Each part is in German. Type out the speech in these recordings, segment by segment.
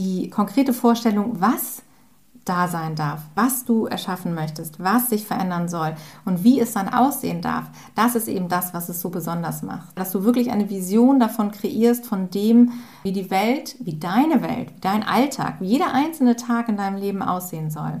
die konkrete Vorstellung, was da sein darf, was du erschaffen möchtest, was sich verändern soll und wie es dann aussehen darf, das ist eben das, was es so besonders macht. Dass du wirklich eine Vision davon kreierst, von dem, wie die Welt, wie deine Welt, wie dein Alltag, wie jeder einzelne Tag in deinem Leben aussehen soll.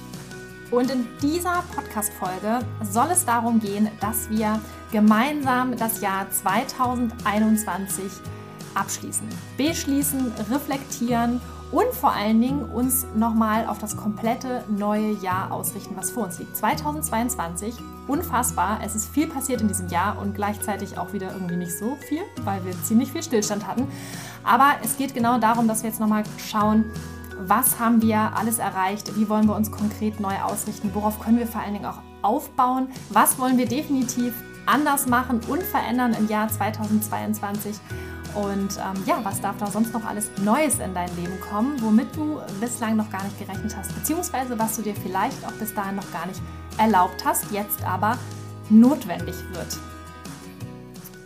Und in dieser Podcast-Folge soll es darum gehen, dass wir gemeinsam das Jahr 2021 abschließen, beschließen, reflektieren und vor allen Dingen uns nochmal auf das komplette neue Jahr ausrichten, was vor uns liegt. 2022, unfassbar. Es ist viel passiert in diesem Jahr und gleichzeitig auch wieder irgendwie nicht so viel, weil wir ziemlich viel Stillstand hatten. Aber es geht genau darum, dass wir jetzt nochmal schauen, was haben wir alles erreicht, wie wollen wir uns konkret neu ausrichten, worauf können wir vor allen Dingen auch aufbauen, was wollen wir definitiv anders machen und verändern im Jahr 2022 und ähm, ja, was darf da sonst noch alles Neues in dein Leben kommen, womit du bislang noch gar nicht gerechnet hast, beziehungsweise was du dir vielleicht auch bis dahin noch gar nicht erlaubt hast, jetzt aber notwendig wird.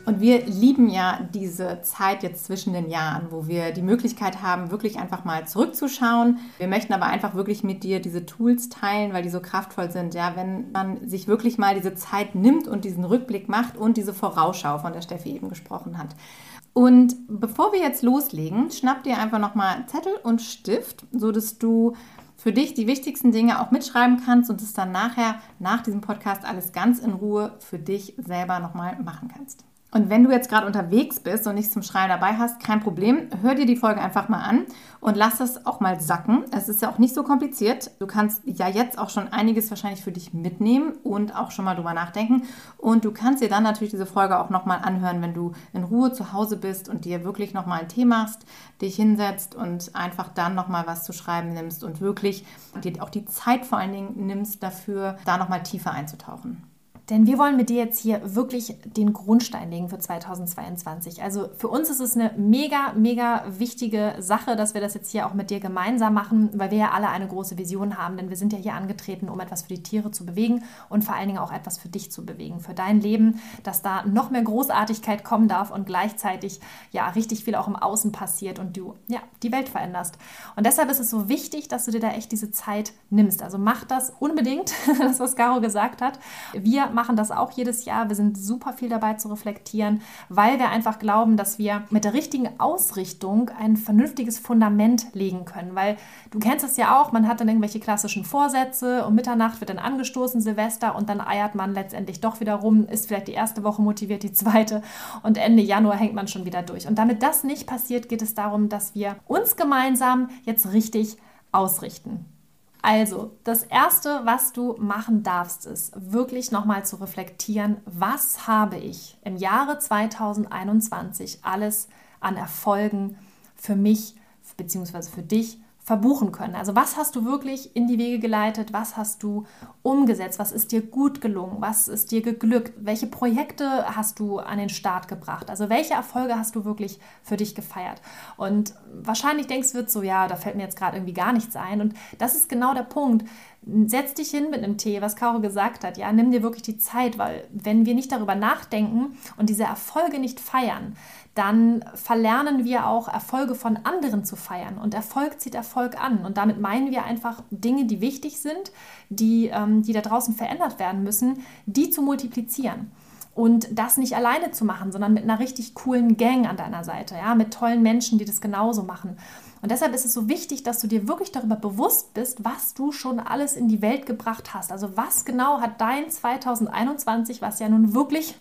Und wir lieben ja diese Zeit jetzt zwischen den Jahren, wo wir die Möglichkeit haben, wirklich einfach mal zurückzuschauen. Wir möchten aber einfach wirklich mit dir diese Tools teilen, weil die so kraftvoll sind. Ja, wenn man sich wirklich mal diese Zeit nimmt und diesen Rückblick macht und diese Vorausschau, von der Steffi eben gesprochen hat. Und bevor wir jetzt loslegen, schnapp dir einfach nochmal Zettel und Stift, so dass du für dich die wichtigsten Dinge auch mitschreiben kannst und es dann nachher nach diesem Podcast alles ganz in Ruhe für dich selber nochmal machen kannst. Und wenn du jetzt gerade unterwegs bist und nichts zum Schreiben dabei hast, kein Problem, hör dir die Folge einfach mal an und lass das auch mal sacken. Es ist ja auch nicht so kompliziert. Du kannst ja jetzt auch schon einiges wahrscheinlich für dich mitnehmen und auch schon mal drüber nachdenken. Und du kannst dir dann natürlich diese Folge auch nochmal anhören, wenn du in Ruhe zu Hause bist und dir wirklich nochmal einen Tee machst, dich hinsetzt und einfach dann nochmal was zu schreiben nimmst und wirklich dir auch die Zeit vor allen Dingen nimmst dafür, da nochmal tiefer einzutauchen. Denn wir wollen mit dir jetzt hier wirklich den Grundstein legen für 2022. Also für uns ist es eine mega, mega wichtige Sache, dass wir das jetzt hier auch mit dir gemeinsam machen, weil wir ja alle eine große Vision haben. Denn wir sind ja hier angetreten, um etwas für die Tiere zu bewegen und vor allen Dingen auch etwas für dich zu bewegen, für dein Leben, dass da noch mehr Großartigkeit kommen darf und gleichzeitig ja richtig viel auch im Außen passiert und du ja die Welt veränderst. Und deshalb ist es so wichtig, dass du dir da echt diese Zeit nimmst. Also mach das unbedingt, das was Caro gesagt hat. Wir machen das auch jedes Jahr. Wir sind super viel dabei zu reflektieren, weil wir einfach glauben, dass wir mit der richtigen Ausrichtung ein vernünftiges Fundament legen können. Weil du kennst es ja auch, man hat dann irgendwelche klassischen Vorsätze und Mitternacht wird dann angestoßen, Silvester und dann eiert man letztendlich doch wieder rum, ist vielleicht die erste Woche motiviert, die zweite und Ende Januar hängt man schon wieder durch. Und damit das nicht passiert, geht es darum, dass wir uns gemeinsam jetzt richtig ausrichten. Also, das Erste, was du machen darfst, ist wirklich nochmal zu reflektieren, was habe ich im Jahre 2021 alles an Erfolgen für mich bzw. für dich verbuchen können. Also was hast du wirklich in die Wege geleitet? Was hast du umgesetzt? Was ist dir gut gelungen? Was ist dir geglückt? Welche Projekte hast du an den Start gebracht? Also welche Erfolge hast du wirklich für dich gefeiert? Und wahrscheinlich denkst du so, ja, da fällt mir jetzt gerade irgendwie gar nichts ein. Und das ist genau der Punkt. Setz dich hin mit einem Tee, was Caro gesagt hat. Ja, nimm dir wirklich die Zeit, weil wenn wir nicht darüber nachdenken und diese Erfolge nicht feiern, dann verlernen wir auch Erfolge von anderen zu feiern. Und Erfolg zieht Erfolg an. Und damit meinen wir einfach Dinge, die wichtig sind, die, ähm, die da draußen verändert werden müssen, die zu multiplizieren. Und das nicht alleine zu machen, sondern mit einer richtig coolen Gang an deiner Seite, ja, mit tollen Menschen, die das genauso machen. Und deshalb ist es so wichtig, dass du dir wirklich darüber bewusst bist, was du schon alles in die Welt gebracht hast. Also was genau hat dein 2021, was ja nun wirklich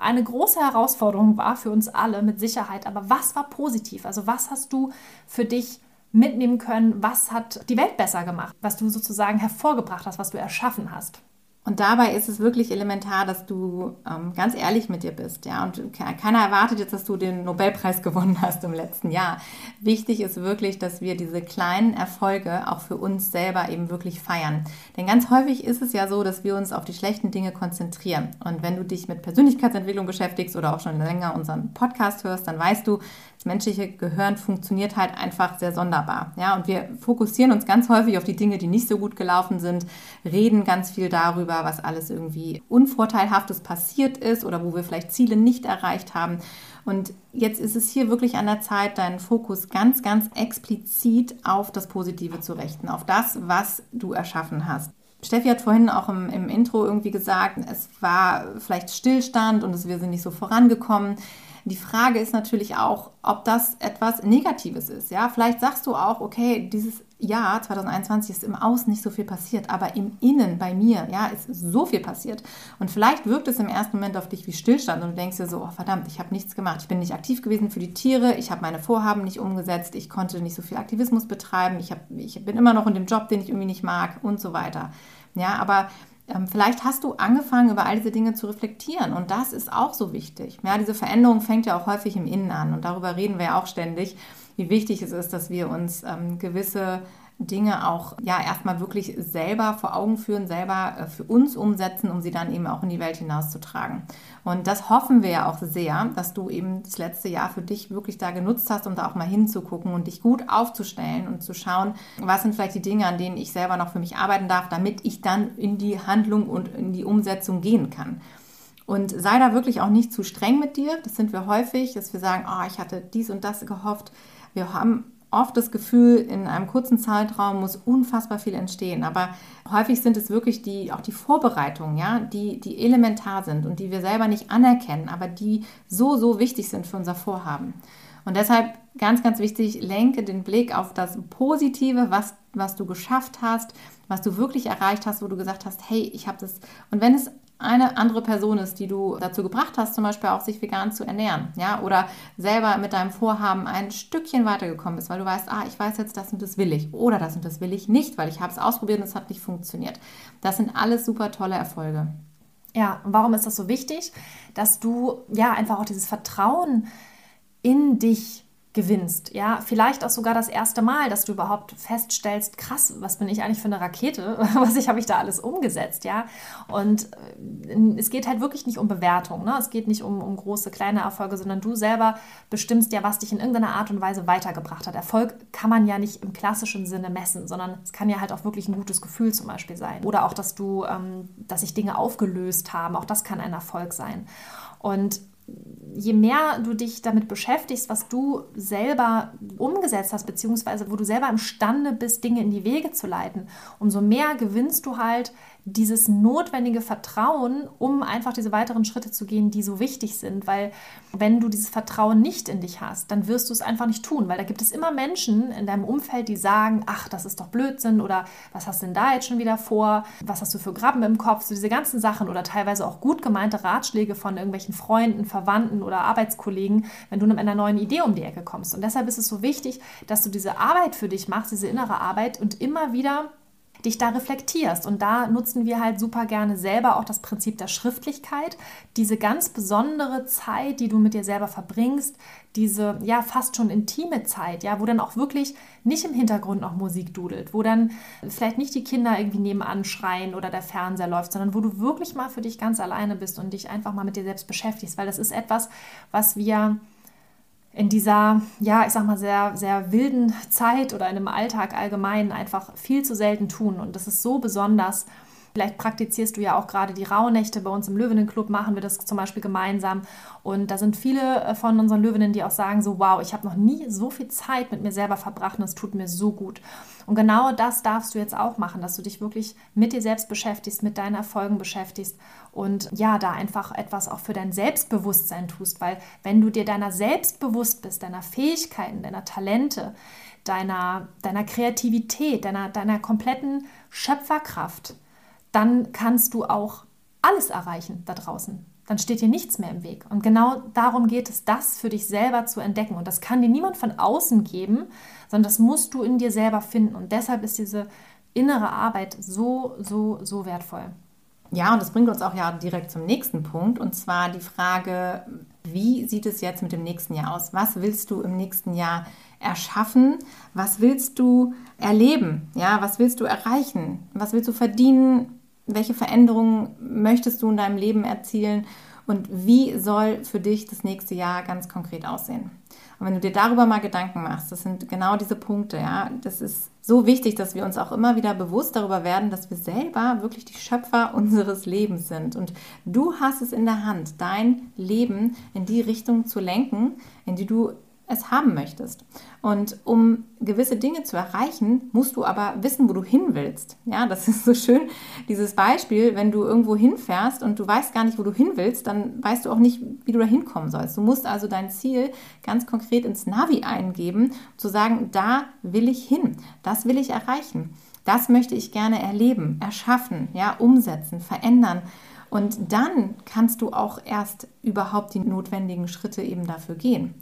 eine große Herausforderung war für uns alle mit Sicherheit. Aber was war positiv? Also was hast du für dich mitnehmen können? Was hat die Welt besser gemacht? Was du sozusagen hervorgebracht hast, was du erschaffen hast? Und dabei ist es wirklich elementar, dass du ähm, ganz ehrlich mit dir bist. Ja? Und keiner erwartet jetzt, dass du den Nobelpreis gewonnen hast im letzten Jahr. Wichtig ist wirklich, dass wir diese kleinen Erfolge auch für uns selber eben wirklich feiern. Denn ganz häufig ist es ja so, dass wir uns auf die schlechten Dinge konzentrieren. Und wenn du dich mit Persönlichkeitsentwicklung beschäftigst oder auch schon länger unseren Podcast hörst, dann weißt du, das menschliche Gehirn funktioniert halt einfach sehr sonderbar. Ja, und wir fokussieren uns ganz häufig auf die Dinge, die nicht so gut gelaufen sind, reden ganz viel darüber, was alles irgendwie unvorteilhaftes passiert ist oder wo wir vielleicht Ziele nicht erreicht haben. Und jetzt ist es hier wirklich an der Zeit, deinen Fokus ganz, ganz explizit auf das Positive zu richten, auf das, was du erschaffen hast. Steffi hat vorhin auch im, im Intro irgendwie gesagt, es war vielleicht Stillstand und es, wir sind nicht so vorangekommen. Die Frage ist natürlich auch, ob das etwas Negatives ist. Ja, vielleicht sagst du auch, okay, dieses Jahr 2021 ist im Außen nicht so viel passiert, aber im Innen bei mir, ja, ist so viel passiert. Und vielleicht wirkt es im ersten Moment auf dich wie Stillstand und du denkst dir so, oh verdammt, ich habe nichts gemacht. Ich bin nicht aktiv gewesen für die Tiere, ich habe meine Vorhaben nicht umgesetzt, ich konnte nicht so viel Aktivismus betreiben, ich, hab, ich bin immer noch in dem Job, den ich irgendwie nicht mag und so weiter. Ja, aber ähm, vielleicht hast du angefangen, über all diese Dinge zu reflektieren und das ist auch so wichtig. Ja, diese Veränderung fängt ja auch häufig im Innen an und darüber reden wir ja auch ständig, wie wichtig es ist, dass wir uns ähm, gewisse Dinge auch ja erstmal wirklich selber vor Augen führen, selber äh, für uns umsetzen, um sie dann eben auch in die Welt hinauszutragen. Und das hoffen wir ja auch sehr, dass du eben das letzte Jahr für dich wirklich da genutzt hast, um da auch mal hinzugucken und dich gut aufzustellen und zu schauen, was sind vielleicht die Dinge, an denen ich selber noch für mich arbeiten darf, damit ich dann in die Handlung und in die Umsetzung gehen kann. Und sei da wirklich auch nicht zu streng mit dir. Das sind wir häufig, dass wir sagen, oh, ich hatte dies und das gehofft. Wir haben oft das Gefühl, in einem kurzen Zeitraum muss unfassbar viel entstehen. Aber häufig sind es wirklich die, auch die Vorbereitungen, ja, die, die elementar sind und die wir selber nicht anerkennen, aber die so, so wichtig sind für unser Vorhaben. Und deshalb ganz, ganz wichtig, lenke den Blick auf das Positive, was, was du geschafft hast, was du wirklich erreicht hast, wo du gesagt hast, hey, ich habe das. Und wenn es eine andere Person ist, die du dazu gebracht hast, zum Beispiel auch sich vegan zu ernähren, ja, oder selber mit deinem Vorhaben ein Stückchen weitergekommen bist, weil du weißt, ah, ich weiß jetzt, das und das will ich, oder das und das will ich nicht, weil ich habe es ausprobiert und es hat nicht funktioniert. Das sind alles super tolle Erfolge. Ja, und warum ist das so wichtig, dass du ja einfach auch dieses Vertrauen in dich gewinnst. Ja, vielleicht auch sogar das erste Mal, dass du überhaupt feststellst, krass, was bin ich eigentlich für eine Rakete? Was ich habe ich da alles umgesetzt, ja? Und äh, es geht halt wirklich nicht um Bewertung, ne? Es geht nicht um, um große, kleine Erfolge, sondern du selber bestimmst ja, was dich in irgendeiner Art und Weise weitergebracht hat. Erfolg kann man ja nicht im klassischen Sinne messen, sondern es kann ja halt auch wirklich ein gutes Gefühl zum Beispiel sein. Oder auch, dass du, ähm, dass sich Dinge aufgelöst haben, auch das kann ein Erfolg sein. Und je mehr du dich damit beschäftigst, was du selber umgesetzt hast, beziehungsweise wo du selber imstande bist, Dinge in die Wege zu leiten, umso mehr gewinnst du halt dieses notwendige Vertrauen, um einfach diese weiteren Schritte zu gehen, die so wichtig sind. Weil wenn du dieses Vertrauen nicht in dich hast, dann wirst du es einfach nicht tun. Weil da gibt es immer Menschen in deinem Umfeld, die sagen, ach, das ist doch Blödsinn oder was hast du denn da jetzt schon wieder vor? Was hast du für Graben im Kopf? So diese ganzen Sachen oder teilweise auch gut gemeinte Ratschläge von irgendwelchen Freunden, Verwandten oder Arbeitskollegen, wenn du mit einer neuen Idee um die Ecke kommst. Und deshalb ist es so wichtig, dass du diese Arbeit für dich machst, diese innere Arbeit und immer wieder dich da reflektierst. Und da nutzen wir halt super gerne selber auch das Prinzip der Schriftlichkeit, diese ganz besondere Zeit, die du mit dir selber verbringst, diese ja fast schon intime Zeit, ja, wo dann auch wirklich nicht im Hintergrund noch Musik dudelt, wo dann vielleicht nicht die Kinder irgendwie nebenan schreien oder der Fernseher läuft, sondern wo du wirklich mal für dich ganz alleine bist und dich einfach mal mit dir selbst beschäftigst, weil das ist etwas, was wir in dieser, ja, ich sag mal, sehr, sehr wilden Zeit oder in einem Alltag allgemein einfach viel zu selten tun. Und das ist so besonders. Vielleicht praktizierst du ja auch gerade die Rauhnächte. Bei uns im Löwenenclub machen wir das zum Beispiel gemeinsam. Und da sind viele äh, von unseren Löwinnen, die auch sagen so, wow, ich habe noch nie so viel Zeit mit mir selber verbracht und es tut mir so gut. Und genau das darfst du jetzt auch machen, dass du dich wirklich mit dir selbst beschäftigst, mit deinen Erfolgen beschäftigst und ja, da einfach etwas auch für dein Selbstbewusstsein tust, weil wenn du dir deiner selbst bewusst bist, deiner Fähigkeiten, deiner Talente, deiner, deiner Kreativität, deiner, deiner kompletten Schöpferkraft, dann kannst du auch alles erreichen da draußen. Dann steht dir nichts mehr im Weg. Und genau darum geht es, das für dich selber zu entdecken. Und das kann dir niemand von außen geben, sondern das musst du in dir selber finden. Und deshalb ist diese innere Arbeit so, so, so wertvoll. Ja, und das bringt uns auch ja direkt zum nächsten Punkt, und zwar die Frage, wie sieht es jetzt mit dem nächsten Jahr aus? Was willst du im nächsten Jahr erschaffen? Was willst du erleben? Ja, was willst du erreichen? Was willst du verdienen? Welche Veränderungen möchtest du in deinem Leben erzielen? Und wie soll für dich das nächste Jahr ganz konkret aussehen? Und wenn du dir darüber mal Gedanken machst, das sind genau diese Punkte, ja, das ist so wichtig, dass wir uns auch immer wieder bewusst darüber werden, dass wir selber wirklich die Schöpfer unseres Lebens sind. Und du hast es in der Hand, dein Leben in die Richtung zu lenken, in die du es haben möchtest. Und um gewisse Dinge zu erreichen, musst du aber wissen, wo du hin willst. Ja, das ist so schön, dieses Beispiel, wenn du irgendwo hinfährst und du weißt gar nicht, wo du hin willst, dann weißt du auch nicht, wie du da hinkommen sollst. Du musst also dein Ziel ganz konkret ins Navi eingeben, zu sagen, da will ich hin, das will ich erreichen. Das möchte ich gerne erleben, erschaffen, ja, umsetzen, verändern. Und dann kannst du auch erst überhaupt die notwendigen Schritte eben dafür gehen.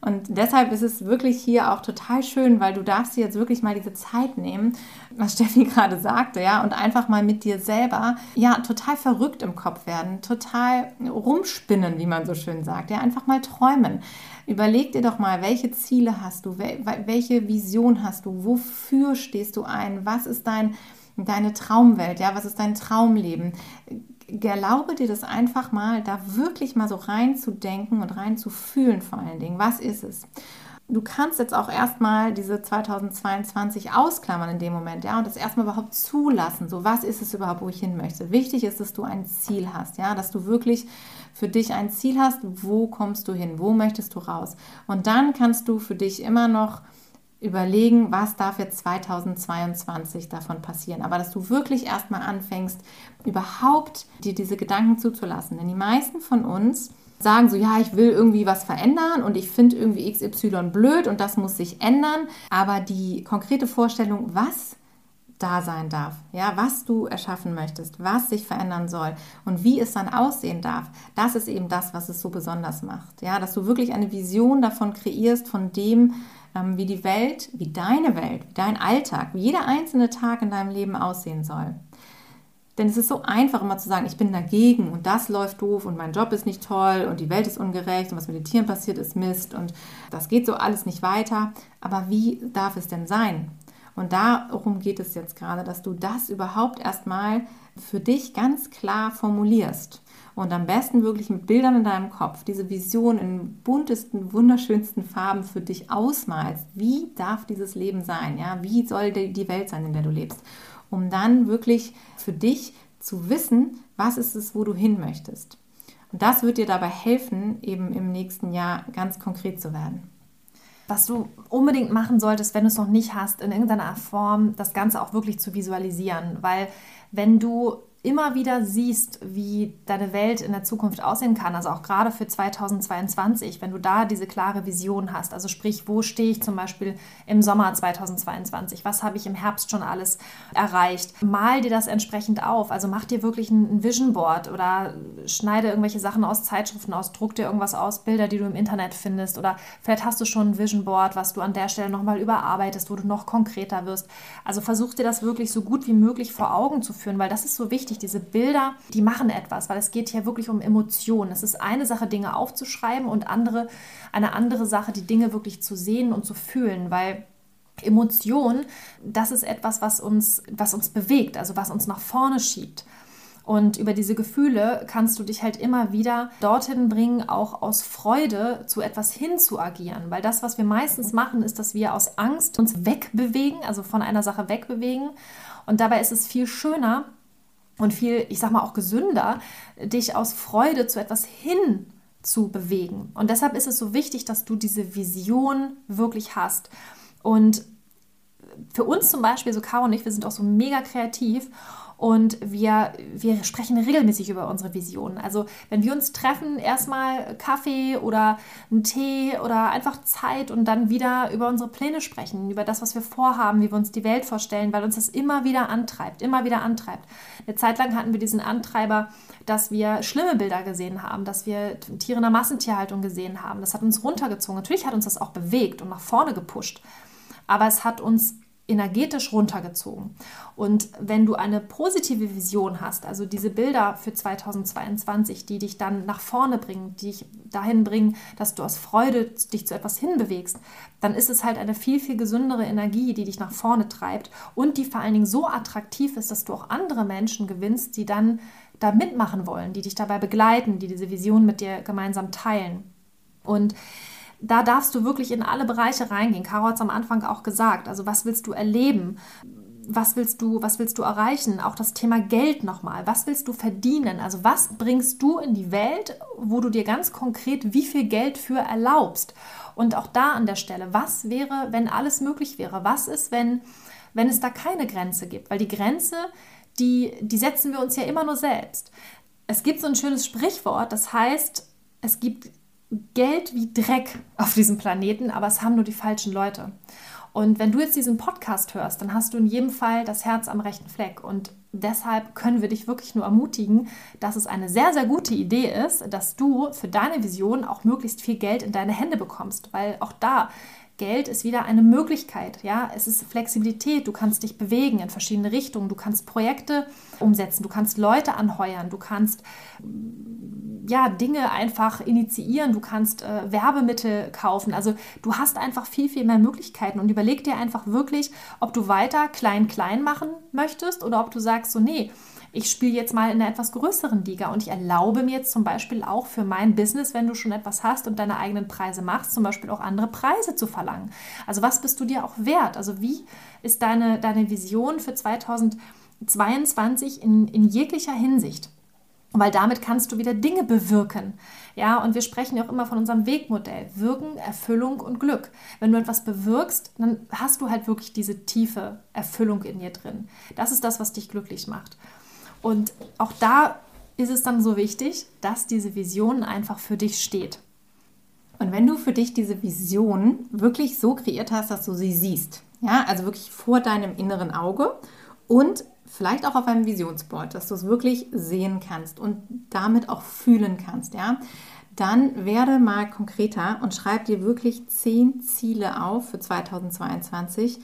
Und deshalb ist es wirklich hier auch total schön, weil du darfst dir jetzt wirklich mal diese Zeit nehmen, was Steffi gerade sagte, ja, und einfach mal mit dir selber, ja, total verrückt im Kopf werden, total rumspinnen, wie man so schön sagt, ja, einfach mal träumen. Überleg dir doch mal, welche Ziele hast du, welche Vision hast du, wofür stehst du ein, was ist dein, deine Traumwelt, ja, was ist dein Traumleben? Erlaube dir das einfach mal, da wirklich mal so reinzudenken und reinzufühlen vor allen Dingen. Was ist es? Du kannst jetzt auch erstmal diese 2022 ausklammern in dem Moment, ja, und das erstmal überhaupt zulassen. So, was ist es überhaupt, wo ich hin möchte? Wichtig ist, dass du ein Ziel hast, ja, dass du wirklich für dich ein Ziel hast, wo kommst du hin, wo möchtest du raus? Und dann kannst du für dich immer noch überlegen, was darf jetzt 2022 davon passieren. Aber dass du wirklich erstmal anfängst, überhaupt dir diese Gedanken zuzulassen. Denn die meisten von uns sagen so, ja, ich will irgendwie was verändern und ich finde irgendwie XY blöd und das muss sich ändern. Aber die konkrete Vorstellung, was da sein darf, ja, was du erschaffen möchtest, was sich verändern soll und wie es dann aussehen darf, das ist eben das, was es so besonders macht. Ja, dass du wirklich eine Vision davon kreierst, von dem, wie die Welt, wie deine Welt, wie dein Alltag, wie jeder einzelne Tag in deinem Leben aussehen soll. Denn es ist so einfach immer zu sagen, ich bin dagegen und das läuft doof und mein Job ist nicht toll und die Welt ist ungerecht und was mit den Tieren passiert ist Mist und das geht so alles nicht weiter. Aber wie darf es denn sein? Und darum geht es jetzt gerade, dass du das überhaupt erstmal für dich ganz klar formulierst und am besten wirklich mit Bildern in deinem Kopf diese Vision in buntesten, wunderschönsten Farben für dich ausmalst. Wie darf dieses Leben sein? Ja, wie soll die Welt sein, in der du lebst? Um dann wirklich für dich zu wissen, was ist es, wo du hin möchtest. Und das wird dir dabei helfen, eben im nächsten Jahr ganz konkret zu werden was du unbedingt machen solltest, wenn du es noch nicht hast, in irgendeiner Form das Ganze auch wirklich zu visualisieren. Weil wenn du immer wieder siehst, wie deine Welt in der Zukunft aussehen kann, also auch gerade für 2022, wenn du da diese klare Vision hast, also sprich, wo stehe ich zum Beispiel im Sommer 2022, was habe ich im Herbst schon alles erreicht, mal dir das entsprechend auf, also mach dir wirklich ein Vision Board oder schneide irgendwelche Sachen aus Zeitschriften aus, druck dir irgendwas aus, Bilder, die du im Internet findest oder vielleicht hast du schon ein Vision Board, was du an der Stelle nochmal überarbeitest, wo du noch konkreter wirst. Also versuch dir das wirklich so gut wie möglich vor Augen zu führen, weil das ist so wichtig, wichtig. Diese Bilder, die machen etwas, weil es geht hier wirklich um Emotionen. Es ist eine Sache, Dinge aufzuschreiben und andere, eine andere Sache, die Dinge wirklich zu sehen und zu fühlen, weil Emotion, das ist etwas, was uns, was uns bewegt, also was uns nach vorne schiebt. Und über diese Gefühle kannst du dich halt immer wieder dorthin bringen, auch aus Freude zu etwas hin zu agieren. Weil das, was wir meistens machen, ist, dass wir aus Angst uns wegbewegen, also von einer Sache wegbewegen. Und dabei ist es viel schöner, und viel, ich sag mal auch gesünder, dich aus Freude zu etwas hin zu bewegen. Und deshalb ist es so wichtig, dass du diese Vision wirklich hast. Und für uns zum Beispiel, so Caro und ich, wir sind auch so mega kreativ und wir, wir sprechen regelmäßig über unsere Visionen. Also wenn wir uns treffen, erstmal Kaffee oder einen Tee oder einfach Zeit und dann wieder über unsere Pläne sprechen, über das, was wir vorhaben, wie wir uns die Welt vorstellen, weil uns das immer wieder antreibt, immer wieder antreibt. Eine Zeit lang hatten wir diesen Antreiber, dass wir schlimme Bilder gesehen haben, dass wir Tiere in der Massentierhaltung gesehen haben. Das hat uns runtergezogen. Natürlich hat uns das auch bewegt und nach vorne gepusht. Aber es hat uns energetisch runtergezogen. Und wenn du eine positive Vision hast, also diese Bilder für 2022, die dich dann nach vorne bringen, die dich dahin bringen, dass du aus Freude dich zu etwas hinbewegst, dann ist es halt eine viel, viel gesündere Energie, die dich nach vorne treibt und die vor allen Dingen so attraktiv ist, dass du auch andere Menschen gewinnst, die dann da mitmachen wollen, die dich dabei begleiten, die diese Vision mit dir gemeinsam teilen. Und da darfst du wirklich in alle Bereiche reingehen. Caro hat es am Anfang auch gesagt. Also was willst du erleben? Was willst du, was willst du erreichen? Auch das Thema Geld nochmal. Was willst du verdienen? Also was bringst du in die Welt, wo du dir ganz konkret wie viel Geld für erlaubst? Und auch da an der Stelle, was wäre, wenn alles möglich wäre? Was ist, wenn, wenn es da keine Grenze gibt? Weil die Grenze, die, die setzen wir uns ja immer nur selbst. Es gibt so ein schönes Sprichwort, das heißt, es gibt Geld wie Dreck auf diesem Planeten, aber es haben nur die falschen Leute. Und wenn du jetzt diesen Podcast hörst, dann hast du in jedem Fall das Herz am rechten Fleck. Und deshalb können wir dich wirklich nur ermutigen, dass es eine sehr, sehr gute Idee ist, dass du für deine Vision auch möglichst viel Geld in deine Hände bekommst. Weil auch da Geld ist wieder eine Möglichkeit. Ja, es ist Flexibilität. Du kannst dich bewegen in verschiedene Richtungen. Du kannst Projekte umsetzen. Du kannst Leute anheuern. Du kannst ja, Dinge einfach initiieren, du kannst äh, Werbemittel kaufen. Also du hast einfach viel, viel mehr Möglichkeiten und überleg dir einfach wirklich, ob du weiter klein-klein machen möchtest oder ob du sagst, so, nee, ich spiele jetzt mal in einer etwas größeren Liga und ich erlaube mir jetzt zum Beispiel auch für mein Business, wenn du schon etwas hast und deine eigenen Preise machst, zum Beispiel auch andere Preise zu verlangen. Also was bist du dir auch wert? Also wie ist deine, deine Vision für 2022 in, in jeglicher Hinsicht? Weil damit kannst du wieder Dinge bewirken. Ja, und wir sprechen ja auch immer von unserem Wegmodell. Wirken, Erfüllung und Glück. Wenn du etwas bewirkst, dann hast du halt wirklich diese tiefe Erfüllung in dir drin. Das ist das, was dich glücklich macht. Und auch da ist es dann so wichtig, dass diese Vision einfach für dich steht. Und wenn du für dich diese Vision wirklich so kreiert hast, dass du sie siehst, ja, also wirklich vor deinem inneren Auge und vielleicht auch auf einem Visionsboard, dass du es wirklich sehen kannst und damit auch fühlen kannst, ja, dann werde mal konkreter und schreib dir wirklich zehn Ziele auf für 2022,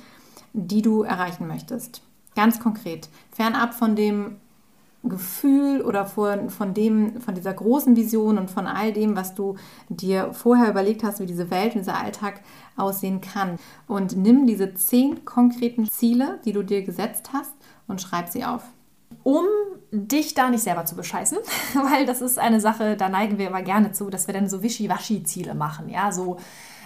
die du erreichen möchtest. Ganz konkret. Fernab von dem Gefühl oder von, von, dem, von dieser großen Vision und von all dem, was du dir vorher überlegt hast, wie diese Welt und dieser Alltag aussehen kann. Und nimm diese zehn konkreten Ziele, die du dir gesetzt hast, und schreib sie auf. Um dich da nicht selber zu bescheißen, weil das ist eine Sache, da neigen wir immer gerne zu, dass wir dann so Wischiwaschi-Ziele machen. Ja, so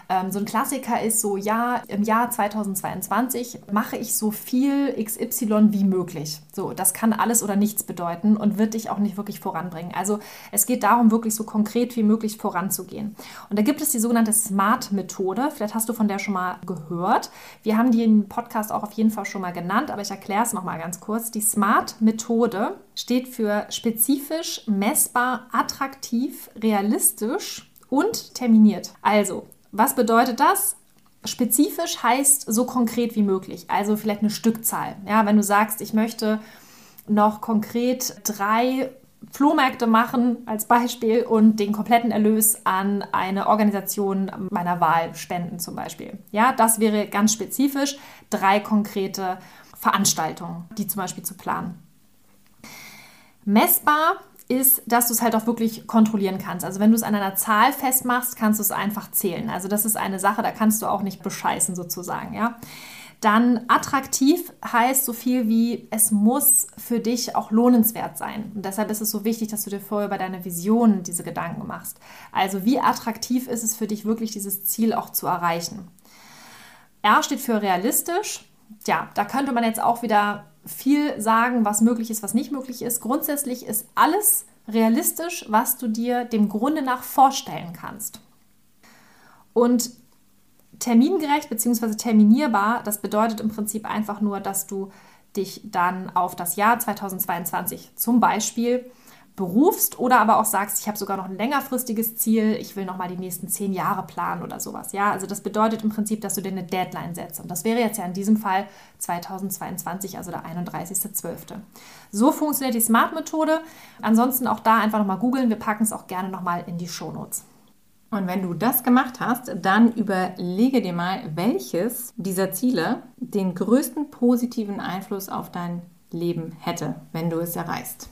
ähm, so ein Klassiker ist so, ja, im Jahr 2022 mache ich so viel XY wie möglich. So, das kann alles oder nichts bedeuten und wird dich auch nicht wirklich voranbringen. Also es geht darum, wirklich so konkret wie möglich voranzugehen. Und da gibt es die sogenannte SMART-Methode. Vielleicht hast du von der schon mal gehört. Wir haben die im Podcast auch auf jeden Fall schon mal genannt, aber ich erkläre es nochmal ganz kurz. Die SMART-Methode steht für spezifisch, messbar, attraktiv, realistisch und terminiert. Also, was bedeutet das? Spezifisch heißt so konkret wie möglich, also vielleicht eine Stückzahl. Ja, wenn du sagst, ich möchte noch konkret drei Flohmärkte machen als Beispiel und den kompletten Erlös an eine Organisation meiner Wahl spenden zum Beispiel. Ja, das wäre ganz spezifisch drei konkrete Veranstaltungen, die zum Beispiel zu planen. Messbar ist, dass du es halt auch wirklich kontrollieren kannst. Also wenn du es an einer Zahl festmachst, kannst du es einfach zählen. Also das ist eine Sache, da kannst du auch nicht bescheißen sozusagen, ja. Dann attraktiv heißt so viel wie, es muss für dich auch lohnenswert sein. Und deshalb ist es so wichtig, dass du dir vorher über deine Vision diese Gedanken machst. Also wie attraktiv ist es für dich wirklich, dieses Ziel auch zu erreichen? R steht für realistisch. Ja, da könnte man jetzt auch wieder viel sagen, was möglich ist, was nicht möglich ist. Grundsätzlich ist alles realistisch, was du dir dem Grunde nach vorstellen kannst. Und termingerecht bzw. terminierbar, das bedeutet im Prinzip einfach nur, dass du dich dann auf das Jahr 2022 zum Beispiel berufst oder aber auch sagst, ich habe sogar noch ein längerfristiges Ziel, ich will noch mal die nächsten zehn Jahre planen oder sowas. Ja, also das bedeutet im Prinzip, dass du dir eine Deadline setzt. Und das wäre jetzt ja in diesem Fall 2022, also der 31.12. So funktioniert die Smart-Methode. Ansonsten auch da einfach noch mal googeln. Wir packen es auch gerne noch mal in die Shownotes. Und wenn du das gemacht hast, dann überlege dir mal, welches dieser Ziele den größten positiven Einfluss auf dein Leben hätte, wenn du es erreichst.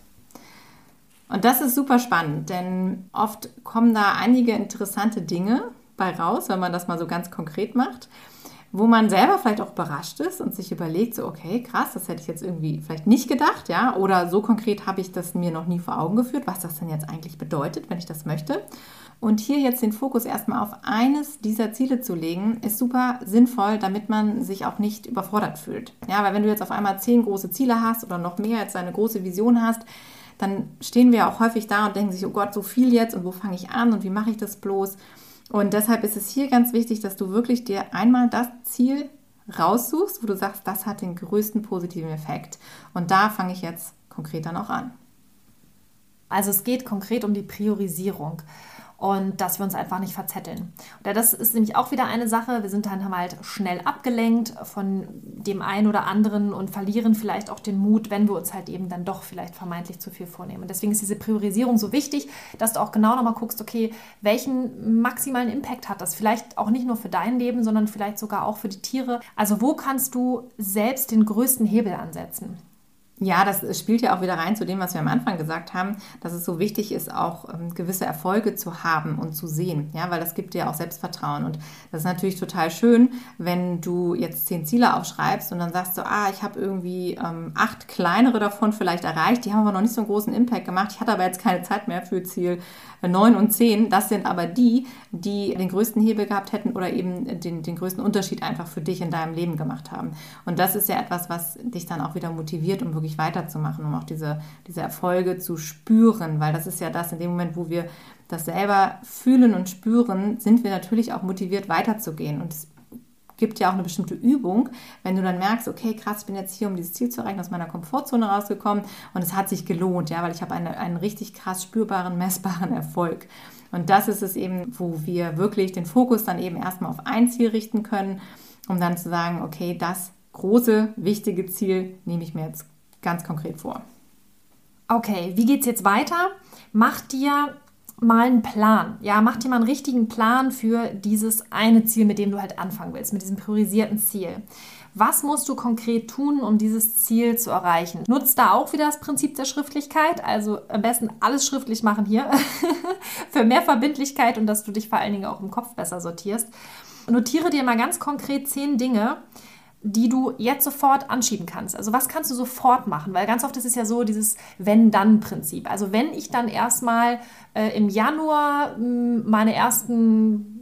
Und das ist super spannend, denn oft kommen da einige interessante Dinge bei raus, wenn man das mal so ganz konkret macht, wo man selber vielleicht auch überrascht ist und sich überlegt, so okay, krass, das hätte ich jetzt irgendwie vielleicht nicht gedacht, ja, oder so konkret habe ich das mir noch nie vor Augen geführt, was das denn jetzt eigentlich bedeutet, wenn ich das möchte. Und hier jetzt den Fokus erstmal auf eines dieser Ziele zu legen, ist super sinnvoll, damit man sich auch nicht überfordert fühlt. Ja, weil wenn du jetzt auf einmal zehn große Ziele hast oder noch mehr als eine große Vision hast, dann stehen wir auch häufig da und denken sich, oh Gott, so viel jetzt und wo fange ich an und wie mache ich das bloß? Und deshalb ist es hier ganz wichtig, dass du wirklich dir einmal das Ziel raussuchst, wo du sagst, das hat den größten positiven Effekt. Und da fange ich jetzt konkret dann auch an. Also es geht konkret um die Priorisierung und dass wir uns einfach nicht verzetteln. Und das ist nämlich auch wieder eine Sache. Wir sind dann halt schnell abgelenkt von dem einen oder anderen und verlieren vielleicht auch den Mut, wenn wir uns halt eben dann doch vielleicht vermeintlich zu viel vornehmen. Deswegen ist diese Priorisierung so wichtig, dass du auch genau nochmal guckst, okay, welchen maximalen Impact hat das? Vielleicht auch nicht nur für dein Leben, sondern vielleicht sogar auch für die Tiere. Also wo kannst du selbst den größten Hebel ansetzen? Ja, das spielt ja auch wieder rein zu dem, was wir am Anfang gesagt haben, dass es so wichtig ist, auch ähm, gewisse Erfolge zu haben und zu sehen, ja, weil das gibt dir auch Selbstvertrauen. Und das ist natürlich total schön, wenn du jetzt zehn Ziele aufschreibst und dann sagst du, ah, ich habe irgendwie ähm, acht kleinere davon vielleicht erreicht, die haben aber noch nicht so einen großen Impact gemacht. Ich hatte aber jetzt keine Zeit mehr für Ziel 9 und 10, das sind aber die, die den größten Hebel gehabt hätten oder eben den, den größten Unterschied einfach für dich in deinem Leben gemacht haben. Und das ist ja etwas, was dich dann auch wieder motiviert, um wirklich weiterzumachen, um auch diese, diese Erfolge zu spüren, weil das ist ja das, in dem Moment, wo wir das selber fühlen und spüren, sind wir natürlich auch motiviert weiterzugehen. Und es gibt ja auch eine bestimmte Übung, wenn du dann merkst, okay, krass, ich bin jetzt hier, um dieses Ziel zu erreichen, aus meiner Komfortzone rausgekommen und es hat sich gelohnt, ja, weil ich habe eine, einen richtig krass spürbaren, messbaren Erfolg. Und das ist es eben, wo wir wirklich den Fokus dann eben erstmal auf ein Ziel richten können, um dann zu sagen, okay, das große, wichtige Ziel nehme ich mir jetzt ganz konkret vor. Okay, wie geht es jetzt weiter? Mach dir mal einen Plan. Ja, mach dir mal einen richtigen Plan für dieses eine Ziel, mit dem du halt anfangen willst, mit diesem priorisierten Ziel. Was musst du konkret tun, um dieses Ziel zu erreichen? Nutzt da auch wieder das Prinzip der Schriftlichkeit. Also am besten alles schriftlich machen hier für mehr Verbindlichkeit und dass du dich vor allen Dingen auch im Kopf besser sortierst. Notiere dir mal ganz konkret zehn Dinge, die du jetzt sofort anschieben kannst. Also was kannst du sofort machen? Weil ganz oft ist es ja so dieses Wenn-Dann-Prinzip. Also wenn ich dann erstmal äh, im Januar mh, hm, meine ersten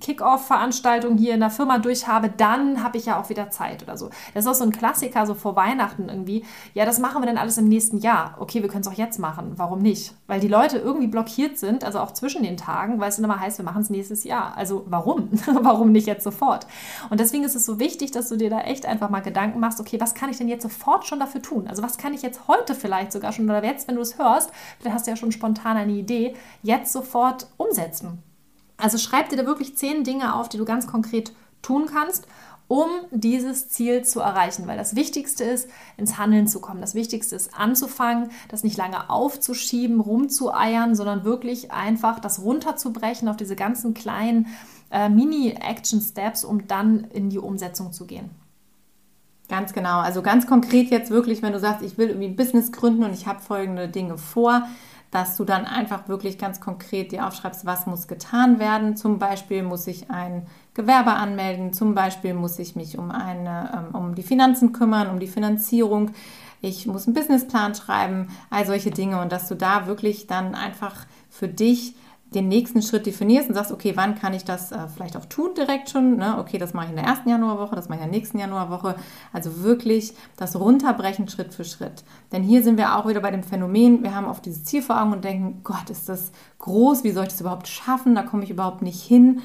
Kick-Off-Veranstaltung hier in der Firma durch habe, dann habe ich ja auch wieder Zeit oder so. Das ist auch so ein Klassiker, so vor Weihnachten irgendwie. Ja, das machen wir dann alles im nächsten Jahr. Okay, wir können es auch jetzt machen. Warum nicht? Weil die Leute irgendwie blockiert sind, also auch zwischen den Tagen, weil es dann immer heißt, wir machen es nächstes Jahr. Also warum? warum nicht jetzt sofort? Und deswegen ist es so wichtig, dass du dir da echt einfach mal Gedanken machst, okay, was kann ich denn jetzt sofort schon dafür tun? Also was kann ich jetzt heute vielleicht sogar schon, oder jetzt, wenn du es hörst, vielleicht hast du ja schon spontan eine Idee, jetzt sofort umsetzen. Also schreib dir da wirklich zehn Dinge auf, die du ganz konkret tun kannst, um dieses Ziel zu erreichen. Weil das Wichtigste ist, ins Handeln zu kommen. Das Wichtigste ist, anzufangen, das nicht lange aufzuschieben, rumzueiern, sondern wirklich einfach das runterzubrechen auf diese ganzen kleinen äh, Mini-Action-Steps, um dann in die Umsetzung zu gehen. Ganz genau. Also ganz konkret jetzt wirklich, wenn du sagst, ich will irgendwie ein Business gründen und ich habe folgende Dinge vor, dass du dann einfach wirklich ganz konkret dir aufschreibst, was muss getan werden. Zum Beispiel muss ich ein Gewerbe anmelden, zum Beispiel muss ich mich um, eine, ähm, um die Finanzen kümmern, um die Finanzierung. Ich muss einen Businessplan schreiben, all solche Dinge und dass du da wirklich dann einfach für dich den nächsten Schritt definierst und sagst, okay, wann kann ich das äh, vielleicht auch tun direkt schon? Ne? Okay, das mache ich in der ersten Januarwoche, das mache ich in der nächsten Januarwoche. Also wirklich das Runterbrechen Schritt für Schritt. Denn hier sind wir auch wieder bei dem Phänomen, wir haben oft dieses Ziel vor Augen und denken, Gott, ist das groß, wie soll ich das überhaupt schaffen? Da komme ich überhaupt nicht hin.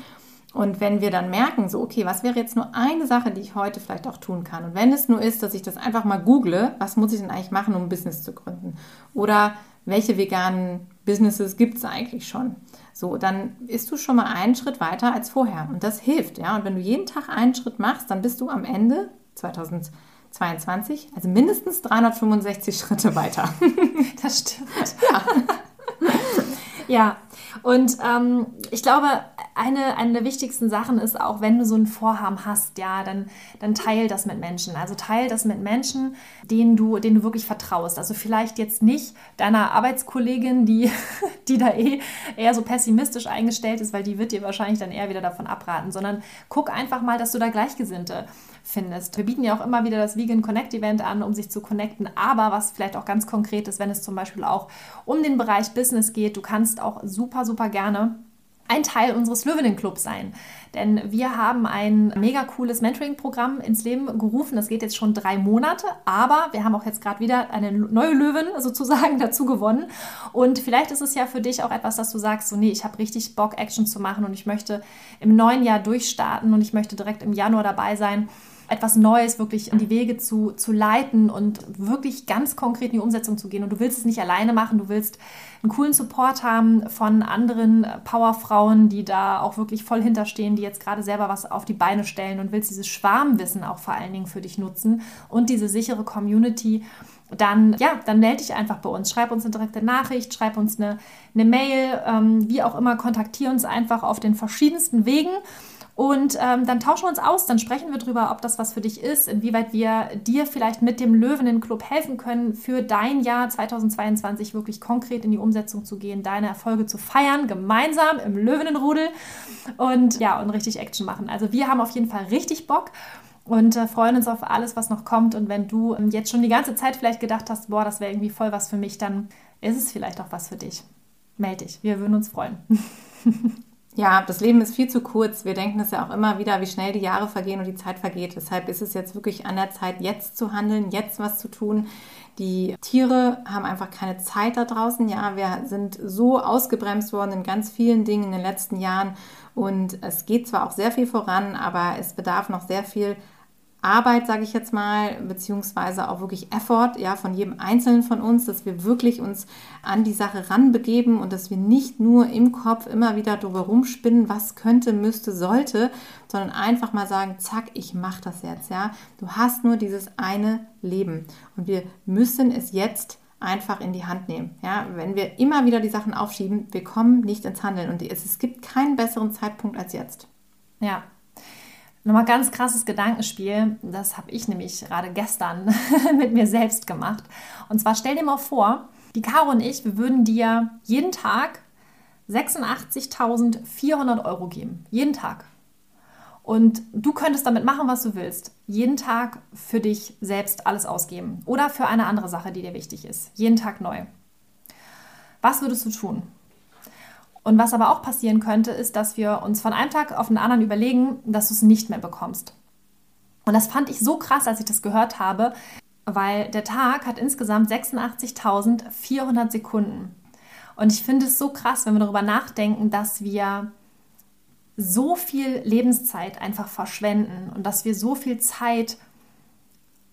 Und wenn wir dann merken, so, okay, was wäre jetzt nur eine Sache, die ich heute vielleicht auch tun kann? Und wenn es nur ist, dass ich das einfach mal google, was muss ich denn eigentlich machen, um ein Business zu gründen? Oder welche veganen Businesses gibt es eigentlich schon? So, dann bist du schon mal einen Schritt weiter als vorher. Und das hilft, ja. Und wenn du jeden Tag einen Schritt machst, dann bist du am Ende 2022, also mindestens 365 Schritte weiter. Das stimmt. Ja. Ja. Und ähm, ich glaube, eine, eine der wichtigsten Sachen ist auch, wenn du so ein Vorhaben hast, ja, dann, dann teil das mit Menschen. Also teil das mit Menschen, denen du, denen du wirklich vertraust. Also vielleicht jetzt nicht deiner Arbeitskollegin, die, die da eh eher so pessimistisch eingestellt ist, weil die wird dir wahrscheinlich dann eher wieder davon abraten, sondern guck einfach mal, dass du da Gleichgesinnte findest. Wir bieten ja auch immer wieder das Vegan Connect Event an, um sich zu connecten, aber was vielleicht auch ganz konkret ist, wenn es zum Beispiel auch um den Bereich Business geht, du kannst auch super, super gerne ein Teil unseres Löwinnen-Clubs sein. Denn wir haben ein mega cooles Mentoring-Programm ins Leben gerufen. Das geht jetzt schon drei Monate, aber wir haben auch jetzt gerade wieder eine neue Löwin sozusagen dazu gewonnen. Und vielleicht ist es ja für dich auch etwas, dass du sagst, so nee, ich habe richtig Bock, Action zu machen und ich möchte im neuen Jahr durchstarten und ich möchte direkt im Januar dabei sein etwas Neues wirklich in die Wege zu, zu leiten und wirklich ganz konkret in die Umsetzung zu gehen. Und du willst es nicht alleine machen, du willst einen coolen Support haben von anderen Powerfrauen, die da auch wirklich voll hinterstehen, die jetzt gerade selber was auf die Beine stellen und willst dieses Schwarmwissen auch vor allen Dingen für dich nutzen und diese sichere Community dann, ja, dann melde dich einfach bei uns. Schreib uns eine direkte Nachricht, schreib uns eine, eine Mail, ähm, wie auch immer, kontaktiere uns einfach auf den verschiedensten Wegen. Und ähm, dann tauschen wir uns aus, dann sprechen wir darüber, ob das was für dich ist, inwieweit wir dir vielleicht mit dem Löwinnen-Club helfen können, für dein Jahr 2022 wirklich konkret in die Umsetzung zu gehen, deine Erfolge zu feiern, gemeinsam im Löwinnenrudel und ja, und richtig Action machen. Also wir haben auf jeden Fall richtig Bock und äh, freuen uns auf alles, was noch kommt. Und wenn du ähm, jetzt schon die ganze Zeit vielleicht gedacht hast, boah, das wäre irgendwie voll was für mich, dann ist es vielleicht auch was für dich. Meld dich, wir würden uns freuen. Ja, das Leben ist viel zu kurz. Wir denken es ja auch immer wieder, wie schnell die Jahre vergehen und die Zeit vergeht. Deshalb ist es jetzt wirklich an der Zeit, jetzt zu handeln, jetzt was zu tun. Die Tiere haben einfach keine Zeit da draußen. Ja, wir sind so ausgebremst worden in ganz vielen Dingen in den letzten Jahren. Und es geht zwar auch sehr viel voran, aber es bedarf noch sehr viel Arbeit, sage ich jetzt mal, beziehungsweise auch wirklich Effort ja, von jedem Einzelnen von uns, dass wir wirklich uns an die Sache ranbegeben und dass wir nicht nur im Kopf immer wieder drüber rumspinnen, was könnte, müsste, sollte, sondern einfach mal sagen, zack, ich mache das jetzt. Ja, Du hast nur dieses eine Leben und wir müssen es jetzt einfach in die Hand nehmen. Ja, wenn wir immer wieder die Sachen aufschieben, wir kommen nicht ins Handeln und es, es gibt keinen besseren Zeitpunkt als jetzt. Ja, Nochmal ganz krasses Gedankenspiel, das habe ich nämlich gerade gestern mit mir selbst gemacht. Und zwar stell dir mal vor, die Caro und ich, wir würden dir jeden Tag 86.400 Euro geben. Jeden Tag. Und du könntest damit machen, was du willst. Jeden Tag für dich selbst alles ausgeben. Oder für eine andere Sache, die dir wichtig ist. Jeden Tag neu. Was würdest du tun? Und was aber auch passieren könnte, ist, dass wir uns von einem Tag auf den anderen überlegen, dass du es nicht mehr bekommst. Und das fand ich so krass, als ich das gehört habe, weil der Tag hat insgesamt 86.400 Sekunden. Und ich finde es so krass, wenn wir darüber nachdenken, dass wir so viel Lebenszeit einfach verschwenden und dass wir so viel Zeit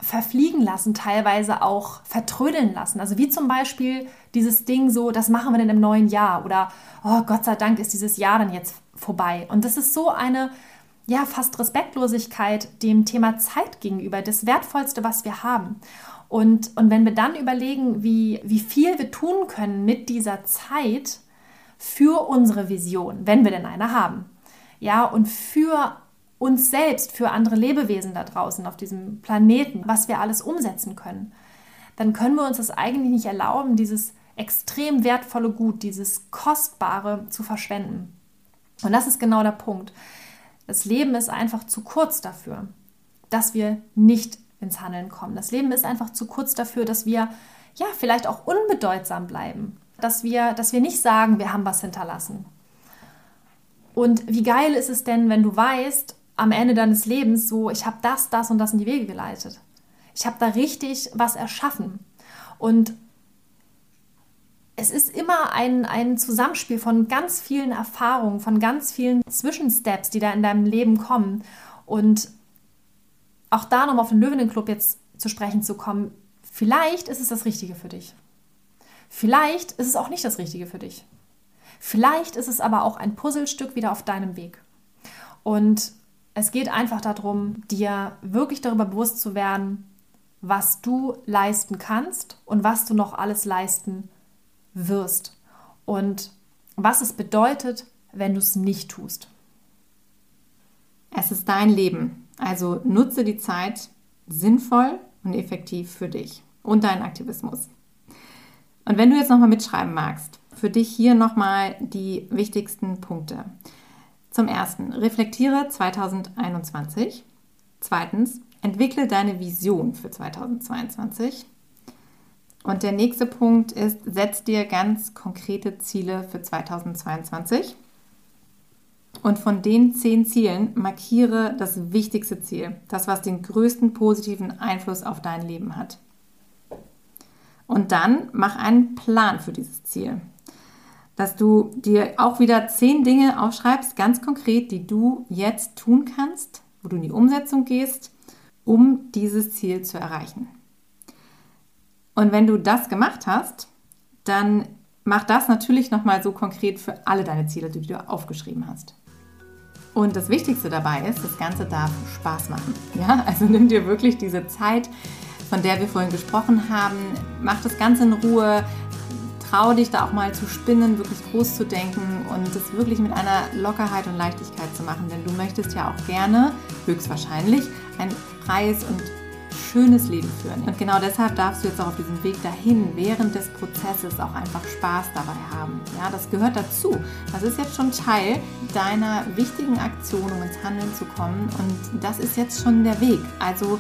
verfliegen lassen, teilweise auch vertrödeln lassen. Also wie zum Beispiel dieses Ding so, das machen wir denn im neuen Jahr oder oh Gott sei Dank ist dieses Jahr dann jetzt vorbei. Und das ist so eine ja fast Respektlosigkeit dem Thema Zeit gegenüber, das wertvollste, was wir haben. Und, und wenn wir dann überlegen, wie, wie viel wir tun können mit dieser Zeit für unsere Vision, wenn wir denn eine haben, ja, und für uns selbst, für andere Lebewesen da draußen auf diesem Planeten, was wir alles umsetzen können, dann können wir uns das eigentlich nicht erlauben, dieses extrem wertvolle Gut, dieses Kostbare zu verschwenden. Und das ist genau der Punkt. Das Leben ist einfach zu kurz dafür, dass wir nicht ins Handeln kommen. Das Leben ist einfach zu kurz dafür, dass wir ja vielleicht auch unbedeutsam bleiben, dass wir, dass wir nicht sagen, wir haben was hinterlassen. Und wie geil ist es denn, wenn du weißt, am Ende deines Lebens so, ich habe das, das und das in die Wege geleitet. Ich habe da richtig was erschaffen. Und es ist immer ein, ein Zusammenspiel von ganz vielen Erfahrungen, von ganz vielen Zwischensteps, die da in deinem Leben kommen. Und auch da nochmal auf den Löwenenclub jetzt zu sprechen zu kommen, vielleicht ist es das Richtige für dich. Vielleicht ist es auch nicht das Richtige für dich. Vielleicht ist es aber auch ein Puzzlestück wieder auf deinem Weg. Und es geht einfach darum, dir wirklich darüber bewusst zu werden, was du leisten kannst und was du noch alles leisten wirst. Und was es bedeutet, wenn du es nicht tust. Es ist dein Leben, also nutze die Zeit sinnvoll und effektiv für dich und deinen Aktivismus. Und wenn du jetzt nochmal mitschreiben magst, für dich hier nochmal die wichtigsten Punkte. Zum ersten, reflektiere 2021. Zweitens, entwickle deine Vision für 2022. Und der nächste Punkt ist, setz dir ganz konkrete Ziele für 2022. Und von den zehn Zielen markiere das wichtigste Ziel, das, was den größten positiven Einfluss auf dein Leben hat. Und dann mach einen Plan für dieses Ziel. Dass du dir auch wieder zehn Dinge aufschreibst, ganz konkret, die du jetzt tun kannst, wo du in die Umsetzung gehst, um dieses Ziel zu erreichen. Und wenn du das gemacht hast, dann mach das natürlich nochmal so konkret für alle deine Ziele, die du aufgeschrieben hast. Und das Wichtigste dabei ist, das Ganze darf Spaß machen. Ja, also nimm dir wirklich diese Zeit, von der wir vorhin gesprochen haben. Mach das Ganze in Ruhe. Trau dich da auch mal zu spinnen, wirklich groß zu denken und das wirklich mit einer Lockerheit und Leichtigkeit zu machen. Denn du möchtest ja auch gerne, höchstwahrscheinlich, ein freies und schönes Leben führen. Und genau deshalb darfst du jetzt auch auf diesem Weg dahin während des Prozesses auch einfach Spaß dabei haben. Ja, das gehört dazu. Das ist jetzt schon Teil deiner wichtigen Aktion, um ins Handeln zu kommen. Und das ist jetzt schon der Weg. Also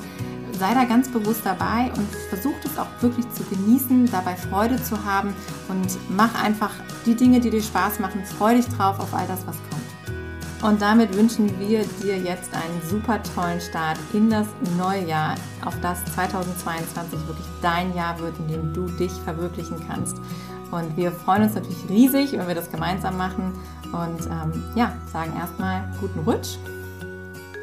sei da ganz bewusst dabei und versuch es auch wirklich zu genießen, dabei Freude zu haben und mach einfach die Dinge, die dir Spaß machen. Freu dich drauf auf all das, was kommt. Und damit wünschen wir dir jetzt einen super tollen Start in das neue Jahr, auf das 2022 wirklich dein Jahr wird, in dem du dich verwirklichen kannst. Und wir freuen uns natürlich riesig, wenn wir das gemeinsam machen. Und ähm, ja, sagen erstmal guten Rutsch.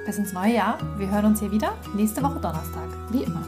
Bis ins neue Jahr. Wir hören uns hier wieder nächste Woche Donnerstag. Wie immer.